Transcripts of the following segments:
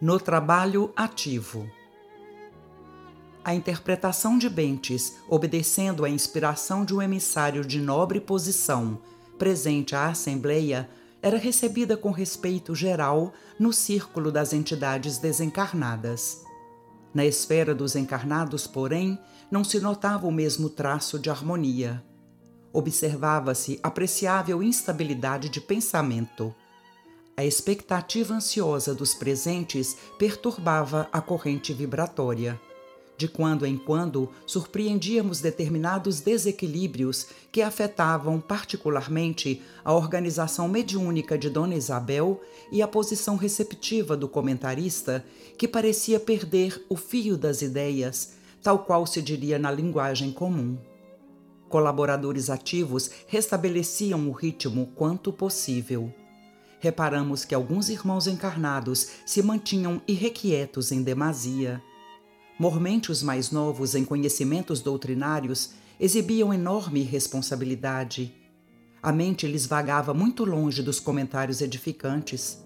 no trabalho ativo. A interpretação de Bentes, obedecendo à inspiração de um emissário de nobre posição presente à Assembleia, era recebida com respeito geral no círculo das entidades desencarnadas. Na esfera dos encarnados, porém, não se notava o mesmo traço de harmonia. Observava-se apreciável instabilidade de pensamento a expectativa ansiosa dos presentes perturbava a corrente vibratória. De quando em quando surpreendíamos determinados desequilíbrios que afetavam particularmente a organização mediúnica de Dona Isabel e a posição receptiva do comentarista, que parecia perder o fio das ideias, tal qual se diria na linguagem comum. Colaboradores ativos restabeleciam o ritmo quanto possível reparamos que alguns irmãos encarnados se mantinham irrequietos em demasia. Mormente os mais novos em conhecimentos doutrinários exibiam enorme irresponsabilidade. A mente lhes vagava muito longe dos comentários edificantes.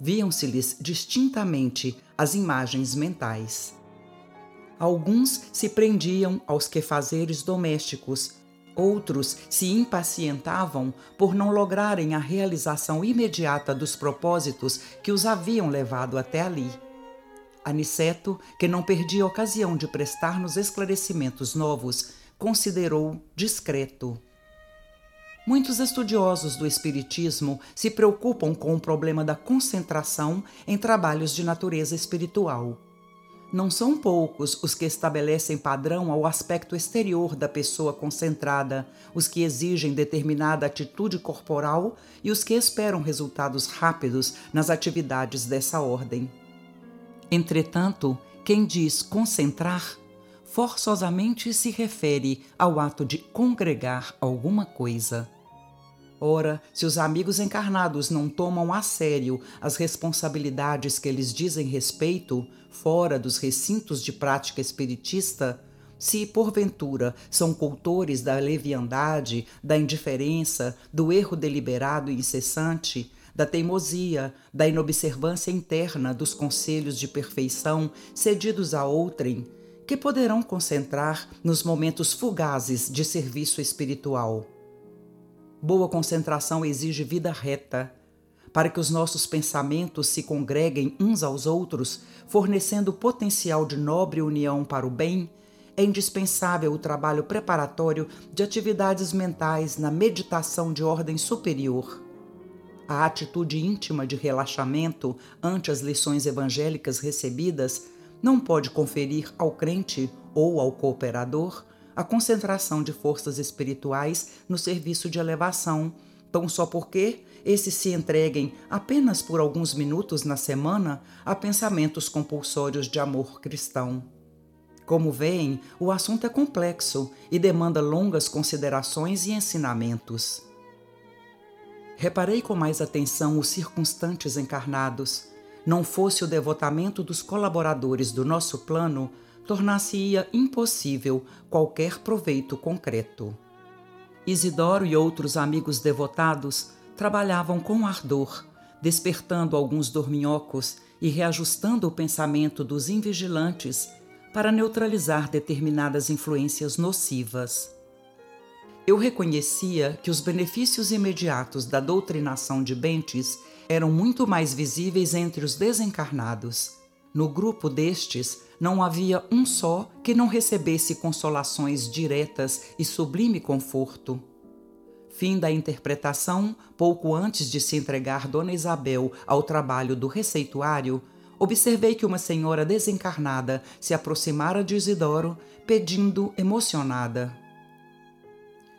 Viam-se-lhes distintamente as imagens mentais. Alguns se prendiam aos quefazeres domésticos, Outros se impacientavam por não lograrem a realização imediata dos propósitos que os haviam levado até ali. Aniceto, que não perdia ocasião de prestar-nos esclarecimentos novos, considerou discreto. Muitos estudiosos do Espiritismo se preocupam com o problema da concentração em trabalhos de natureza espiritual. Não são poucos os que estabelecem padrão ao aspecto exterior da pessoa concentrada, os que exigem determinada atitude corporal e os que esperam resultados rápidos nas atividades dessa ordem. Entretanto, quem diz concentrar, forçosamente se refere ao ato de congregar alguma coisa. Ora, se os amigos encarnados não tomam a sério as responsabilidades que eles dizem respeito, fora dos recintos de prática espiritista, se porventura são coutores da leviandade, da indiferença, do erro deliberado e incessante, da teimosia, da inobservância interna dos conselhos de perfeição cedidos a outrem, que poderão concentrar nos momentos fugazes de serviço espiritual. Boa concentração exige vida reta, para que os nossos pensamentos se congreguem uns aos outros, fornecendo potencial de nobre união para o bem, é indispensável o trabalho preparatório de atividades mentais na meditação de ordem superior. A atitude íntima de relaxamento ante as lições evangélicas recebidas não pode conferir ao crente ou ao cooperador a concentração de forças espirituais no serviço de elevação, tão só porque esses se entreguem apenas por alguns minutos na semana a pensamentos compulsórios de amor cristão. Como veem, o assunto é complexo e demanda longas considerações e ensinamentos. Reparei com mais atenção os circunstantes encarnados. Não fosse o devotamento dos colaboradores do nosso plano, tornar-se-ia impossível qualquer proveito concreto. Isidoro e outros amigos devotados trabalhavam com ardor, despertando alguns dorminhocos e reajustando o pensamento dos invigilantes para neutralizar determinadas influências nocivas. Eu reconhecia que os benefícios imediatos da doutrinação de Bentes eram muito mais visíveis entre os desencarnados. No grupo destes, não havia um só que não recebesse consolações diretas e sublime conforto. Fim da interpretação, pouco antes de se entregar Dona Isabel ao trabalho do receituário, observei que uma senhora desencarnada se aproximara de Isidoro, pedindo emocionada: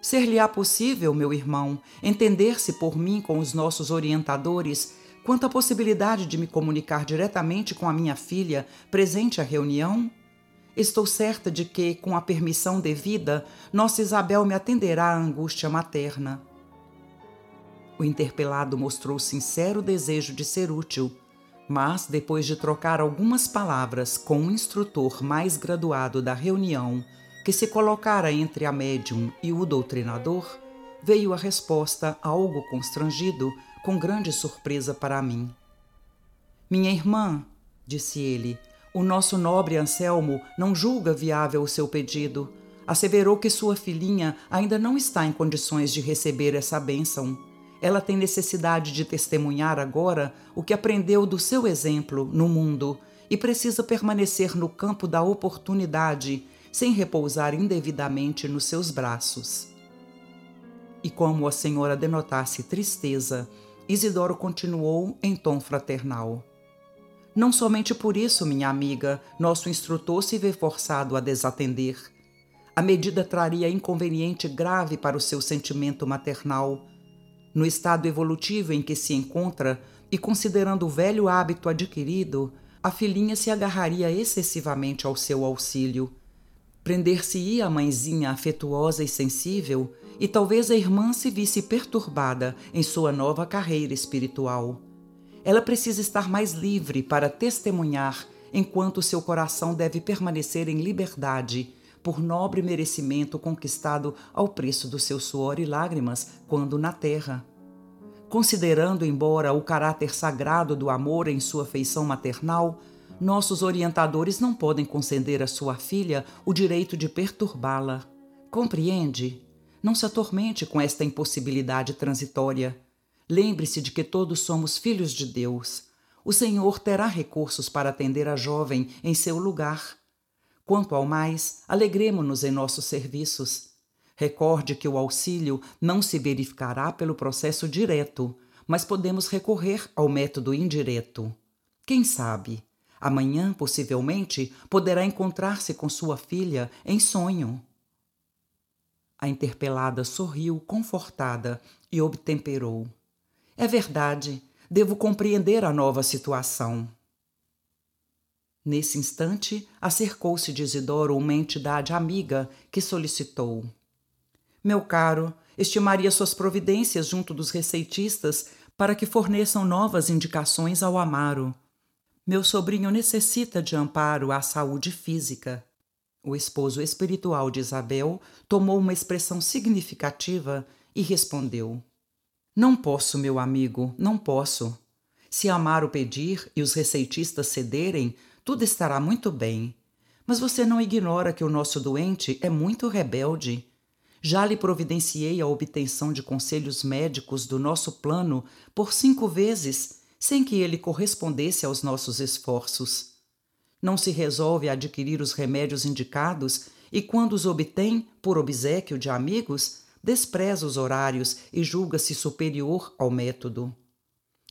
Ser-lhe-á possível, meu irmão, entender-se por mim com os nossos orientadores Quanto à possibilidade de me comunicar diretamente com a minha filha presente à reunião, estou certa de que, com a permissão devida, nossa Isabel me atenderá à angústia materna. O interpelado mostrou sincero desejo de ser útil, mas, depois de trocar algumas palavras com um instrutor mais graduado da reunião, que se colocara entre a médium e o doutrinador, veio a resposta algo constrangido, com grande surpresa para mim. Minha irmã, disse ele, o nosso nobre Anselmo não julga viável o seu pedido. Asseverou que sua filhinha ainda não está em condições de receber essa bênção. Ela tem necessidade de testemunhar agora o que aprendeu do seu exemplo no mundo e precisa permanecer no campo da oportunidade, sem repousar indevidamente nos seus braços. E como a senhora denotasse tristeza, Isidoro continuou em tom fraternal. Não somente por isso, minha amiga, nosso instrutor se vê forçado a desatender. A medida traria inconveniente grave para o seu sentimento maternal. No estado evolutivo em que se encontra e considerando o velho hábito adquirido, a filhinha se agarraria excessivamente ao seu auxílio. Prender-se-ia a mãezinha afetuosa e sensível, e talvez a irmã se visse perturbada em sua nova carreira espiritual. Ela precisa estar mais livre para testemunhar, enquanto seu coração deve permanecer em liberdade, por nobre merecimento conquistado ao preço do seu suor e lágrimas quando na terra. Considerando, embora, o caráter sagrado do amor em sua feição maternal, nossos orientadores não podem conceder à sua filha o direito de perturbá-la. Compreende? Não se atormente com esta impossibilidade transitória. Lembre-se de que todos somos filhos de Deus. O Senhor terá recursos para atender a jovem em seu lugar. Quanto ao mais, alegremo-nos em nossos serviços. Recorde que o auxílio não se verificará pelo processo direto, mas podemos recorrer ao método indireto. Quem sabe? Amanhã, possivelmente, poderá encontrar-se com sua filha em sonho. A interpelada sorriu confortada e obtemperou. É verdade, devo compreender a nova situação. Nesse instante, acercou-se de Isidoro uma entidade amiga que solicitou: Meu caro, estimaria suas providências junto dos receitistas para que forneçam novas indicações ao Amaro. Meu sobrinho necessita de amparo à saúde física. O esposo espiritual de Isabel tomou uma expressão significativa e respondeu: Não posso, meu amigo, não posso. Se Amaro pedir e os receitistas cederem, tudo estará muito bem. Mas você não ignora que o nosso doente é muito rebelde. Já lhe providenciei a obtenção de conselhos médicos do nosso plano por cinco vezes sem que ele correspondesse aos nossos esforços. Não se resolve a adquirir os remédios indicados e, quando os obtém por obsequio de amigos, despreza os horários e julga-se superior ao método.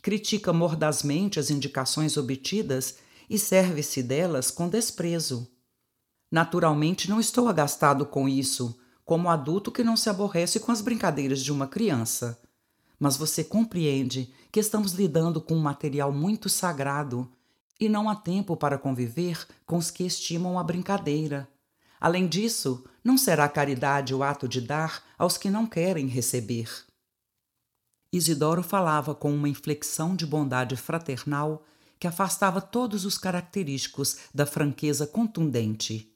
Critica mordazmente as indicações obtidas e serve-se delas com desprezo. Naturalmente, não estou agastado com isso, como adulto que não se aborrece com as brincadeiras de uma criança mas você compreende que estamos lidando com um material muito sagrado e não há tempo para conviver com os que estimam a brincadeira. Além disso, não será caridade o ato de dar aos que não querem receber. Isidoro falava com uma inflexão de bondade fraternal que afastava todos os característicos da franqueza contundente.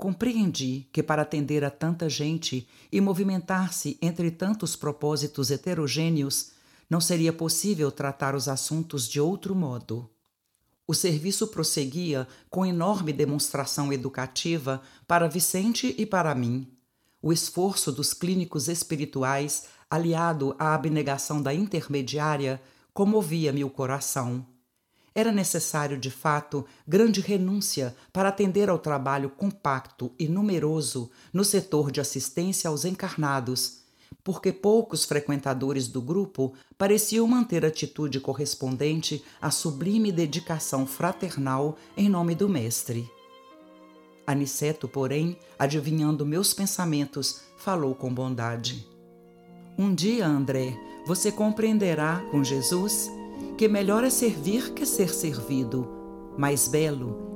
Compreendi que para atender a tanta gente e movimentar-se entre tantos propósitos heterogêneos, não seria possível tratar os assuntos de outro modo. O serviço prosseguia com enorme demonstração educativa para Vicente e para mim. O esforço dos clínicos espirituais, aliado à abnegação da intermediária, comovia-me o coração. Era necessário, de fato, grande renúncia para atender ao trabalho compacto e numeroso no setor de assistência aos encarnados, porque poucos frequentadores do grupo pareciam manter atitude correspondente à sublime dedicação fraternal em nome do Mestre. Aniceto, porém, adivinhando meus pensamentos, falou com bondade. Um dia, André, você compreenderá com Jesus que melhor é servir que ser servido, mais belo